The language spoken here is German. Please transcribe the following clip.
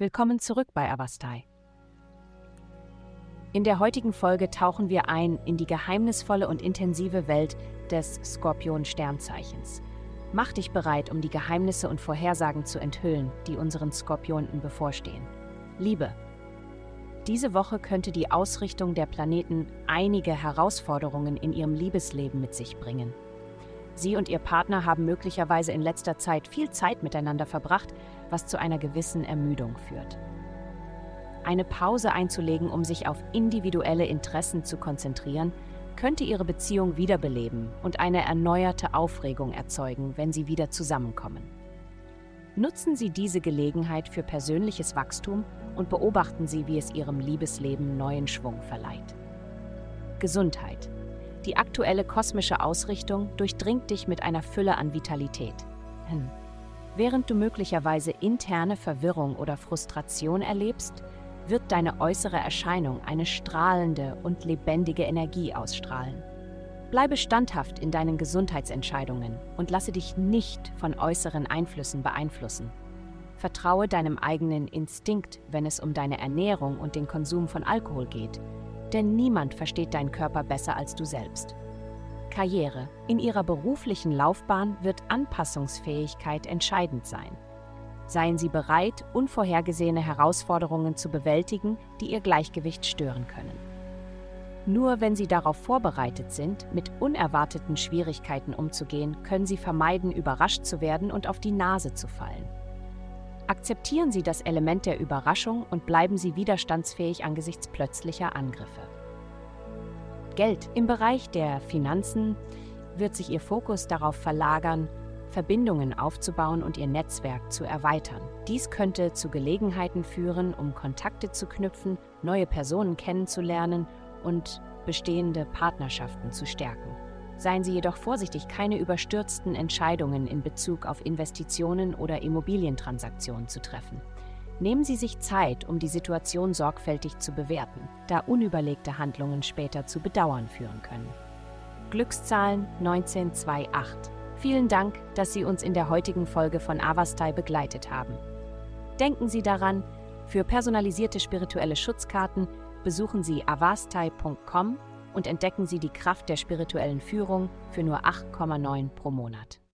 Willkommen zurück bei Avastai. In der heutigen Folge tauchen wir ein in die geheimnisvolle und intensive Welt des Skorpion-Sternzeichens. Mach dich bereit, um die Geheimnisse und Vorhersagen zu enthüllen, die unseren Skorpionen bevorstehen. Liebe. Diese Woche könnte die Ausrichtung der Planeten einige Herausforderungen in ihrem Liebesleben mit sich bringen. Sie und Ihr Partner haben möglicherweise in letzter Zeit viel Zeit miteinander verbracht, was zu einer gewissen Ermüdung führt. Eine Pause einzulegen, um sich auf individuelle Interessen zu konzentrieren, könnte Ihre Beziehung wiederbeleben und eine erneuerte Aufregung erzeugen, wenn Sie wieder zusammenkommen. Nutzen Sie diese Gelegenheit für persönliches Wachstum und beobachten Sie, wie es Ihrem Liebesleben neuen Schwung verleiht. Gesundheit. Die aktuelle kosmische Ausrichtung durchdringt dich mit einer Fülle an Vitalität. Hm. Während du möglicherweise interne Verwirrung oder Frustration erlebst, wird deine äußere Erscheinung eine strahlende und lebendige Energie ausstrahlen. Bleibe standhaft in deinen Gesundheitsentscheidungen und lasse dich nicht von äußeren Einflüssen beeinflussen. Vertraue deinem eigenen Instinkt, wenn es um deine Ernährung und den Konsum von Alkohol geht denn niemand versteht deinen Körper besser als du selbst. Karriere. In ihrer beruflichen Laufbahn wird Anpassungsfähigkeit entscheidend sein. Seien Sie bereit, unvorhergesehene Herausforderungen zu bewältigen, die Ihr Gleichgewicht stören können. Nur wenn Sie darauf vorbereitet sind, mit unerwarteten Schwierigkeiten umzugehen, können Sie vermeiden, überrascht zu werden und auf die Nase zu fallen. Akzeptieren Sie das Element der Überraschung und bleiben Sie widerstandsfähig angesichts plötzlicher Angriffe. Geld. Im Bereich der Finanzen wird sich Ihr Fokus darauf verlagern, Verbindungen aufzubauen und Ihr Netzwerk zu erweitern. Dies könnte zu Gelegenheiten führen, um Kontakte zu knüpfen, neue Personen kennenzulernen und bestehende Partnerschaften zu stärken. Seien Sie jedoch vorsichtig, keine überstürzten Entscheidungen in Bezug auf Investitionen oder Immobilientransaktionen zu treffen. Nehmen Sie sich Zeit, um die Situation sorgfältig zu bewerten, da unüberlegte Handlungen später zu Bedauern führen können. Glückszahlen 1928. Vielen Dank, dass Sie uns in der heutigen Folge von Avastai begleitet haben. Denken Sie daran, für personalisierte spirituelle Schutzkarten besuchen Sie avastai.com und entdecken Sie die Kraft der spirituellen Führung für nur 8,9 pro Monat.